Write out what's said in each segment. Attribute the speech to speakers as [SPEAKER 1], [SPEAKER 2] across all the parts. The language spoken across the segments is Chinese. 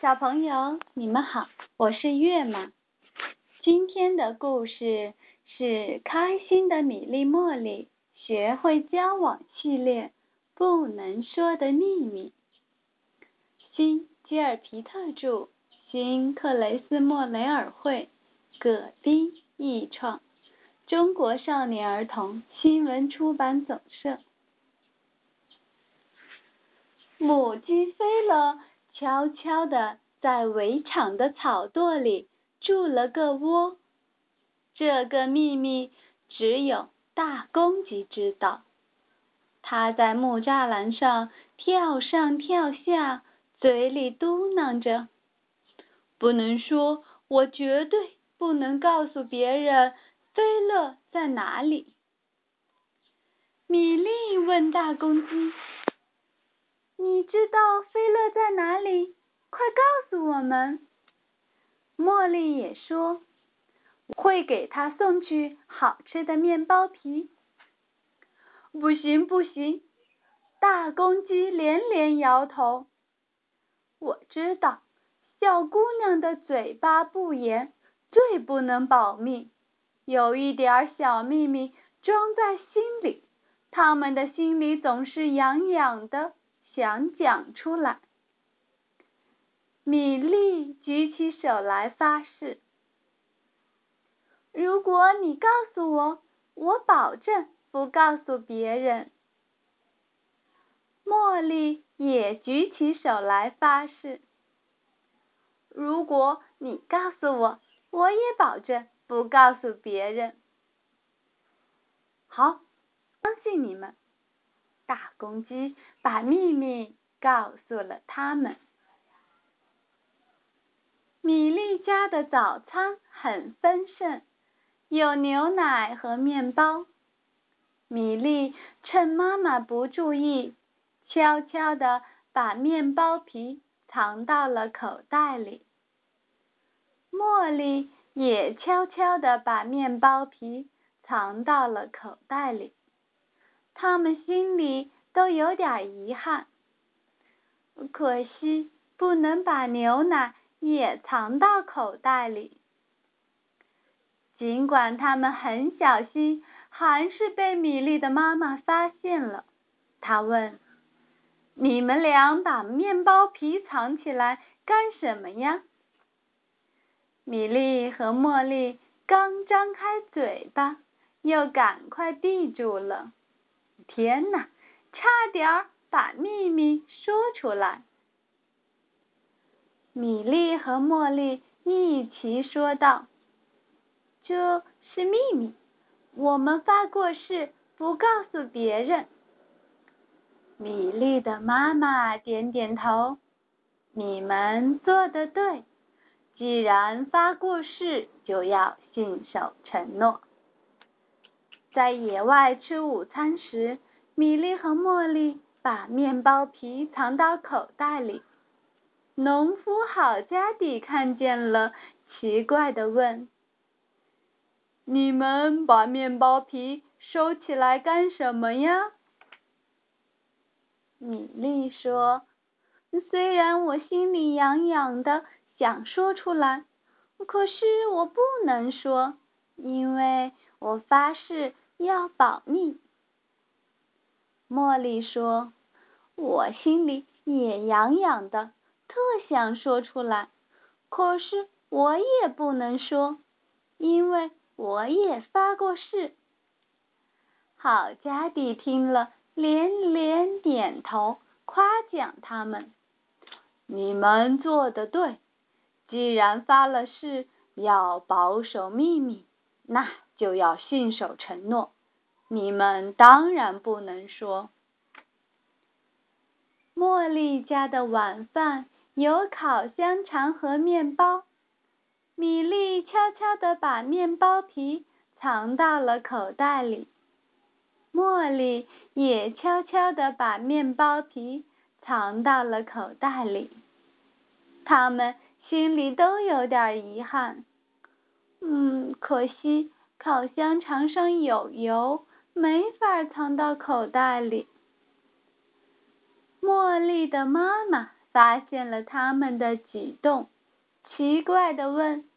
[SPEAKER 1] 小朋友，你们好，我是月妈。今天的故事是《开心的米粒茉莉学会交往系列：不能说的秘密》。新吉尔皮特著，新克雷斯莫雷尔绘，葛丁译创，中国少年儿童新闻出版总社。母鸡飞了。悄悄地在围场的草垛里筑了个窝，这个秘密只有大公鸡知道。它在木栅栏上跳上跳下，嘴里嘟囔着：“不能说，我绝对不能告诉别人菲勒在哪里。”米莉问大公鸡。你知道菲勒在哪里？快告诉我们。茉莉也说，会给他送去好吃的面包皮。不行不行，大公鸡连连摇头。我知道，小姑娘的嘴巴不严，最不能保密。有一点小秘密装在心里，他们的心里总是痒痒的。想讲出来，米莉举起手来发誓：“如果你告诉我，我保证不告诉别人。”茉莉也举起手来发誓：“如果你告诉我，我也保证不告诉别人。”好，相信你们。大公鸡把秘密告诉了他们。米莉家的早餐很丰盛，有牛奶和面包。米莉趁妈妈不注意，悄悄地把面包皮藏到了口袋里。茉莉也悄悄地把面包皮藏到了口袋里。他们心里都有点遗憾，可惜不能把牛奶也藏到口袋里。尽管他们很小心，还是被米莉的妈妈发现了。她问：“你们俩把面包皮藏起来干什么呀？”米莉和茉莉刚张开嘴巴，又赶快闭住了。天哪，差点把秘密说出来！米莉和茉莉一起说道：“这是秘密，我们发过誓不告诉别人。”米莉的妈妈点点头：“你们做的对，既然发过誓，就要信守承诺。”在野外吃午餐时，米莉和茉莉把面包皮藏到口袋里。农夫好家底看见了，奇怪的问：“你们把面包皮收起来干什么呀？”米莉说：“虽然我心里痒痒的，想说出来，可是我不能说，因为我发誓。”要保密。茉莉说：“我心里也痒痒的，特想说出来，可是我也不能说，因为我也发过誓。”好家底听了，连连点头，夸奖他们：“你们做的对，既然发了誓要保守秘密，那……”就要信守承诺，你们当然不能说。茉莉家的晚饭有烤香肠和面包，米莉悄悄地把面包皮藏到了口袋里，茉莉也悄悄地把面包皮藏到了口袋里，他们心里都有点遗憾。嗯，可惜。烤香肠上有油，没法藏到口袋里。茉莉的妈妈发现了他们的举动，奇怪的问：“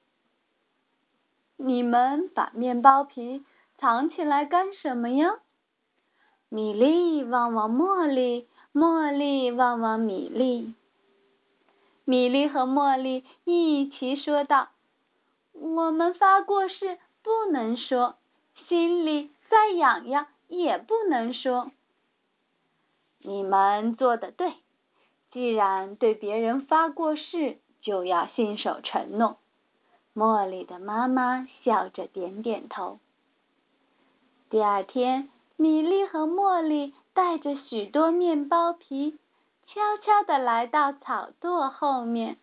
[SPEAKER 1] 你们把面包皮藏起来干什么呀？”米莉望望茉莉，茉莉望望米莉。米莉和茉莉一起说道：“我们发过誓，不能说，心里再痒痒也不能说。”你们做的对，既然对别人发过誓，就要信守承诺。茉莉的妈妈笑着点点头。第二天，米莉和茉莉带着许多面包皮。悄悄地来到草垛后面，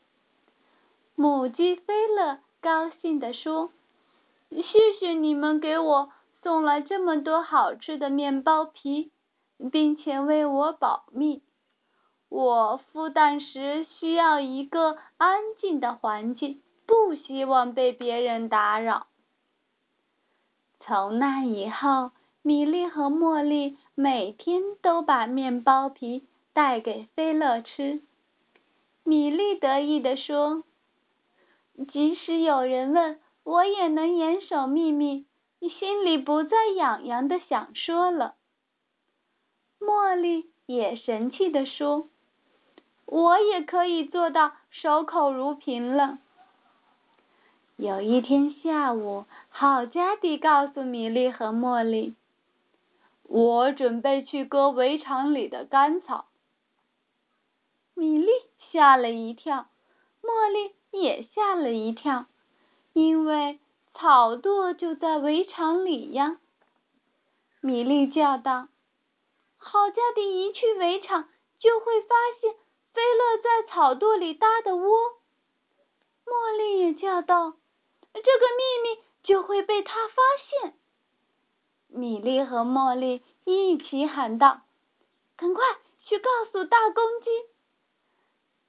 [SPEAKER 1] 母鸡菲勒高兴地说：“谢谢你们给我送来这么多好吃的面包皮，并且为我保密。我孵蛋时需要一个安静的环境，不希望被别人打扰。”从那以后，米莉和茉莉每天都把面包皮。带给菲勒吃，米莉得意地说：“即使有人问，我也能严守秘密，你心里不再痒痒的想说了。”茉莉也神气地说：“我也可以做到守口如瓶了。”有一天下午，好家迪告诉米莉和茉莉：“我准备去割围场里的干草。”米莉吓了一跳，茉莉也吓了一跳，因为草垛就在围场里呀。米莉叫道：“好家迪一去围场，就会发现菲勒在草垛里搭的窝。”茉莉也叫道：“这个秘密就会被他发现。”米莉和茉莉一起喊道：“赶快去告诉大公鸡！”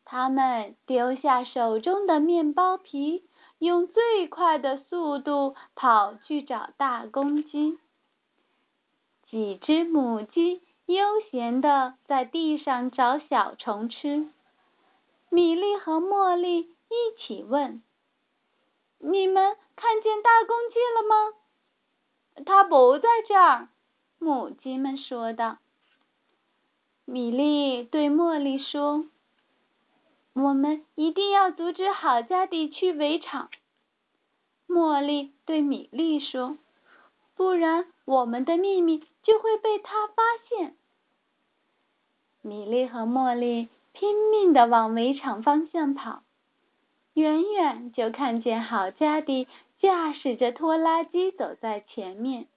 [SPEAKER 1] 他们丢下手中的面包皮，用最快的速度跑去找大公鸡。几只母鸡悠闲地在地上找小虫吃。米莉和茉莉一起问：“你们看见大公鸡了吗？”“它不在这儿。”母鸡们说道。米莉对茉莉说。我们一定要阻止郝家迪去围场。茉莉对米莉说：“不然我们的秘密就会被他发现。”米莉和茉莉拼命的往围场方向跑，远远就看见郝家迪驾驶着拖拉机走在前面。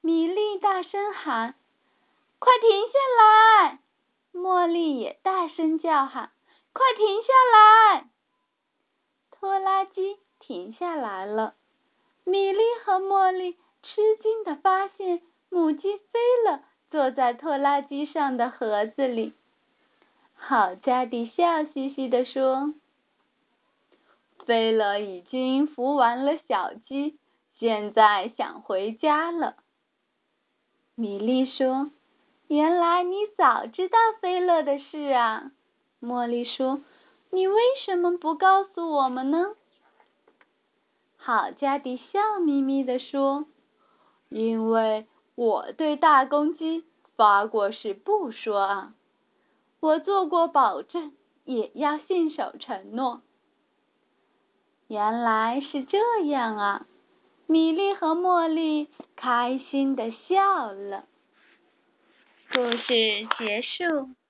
[SPEAKER 1] 米莉大声喊：“快停下来！”茉莉也大声叫喊：“快停下来！”拖拉机停下来了。米莉和茉莉吃惊的发现，母鸡飞了，坐在拖拉机上的盒子里。好家迪笑嘻嘻地说：“飞了已经孵完了小鸡，现在想回家了。”米莉说。原来你早知道菲勒的事啊，茉莉说：“你为什么不告诉我们呢？”好家迪笑眯眯地说：“因为我对大公鸡发过誓不说啊，我做过保证，也要信守承诺。”原来是这样啊，米莉和茉莉开心的笑了。故事结束。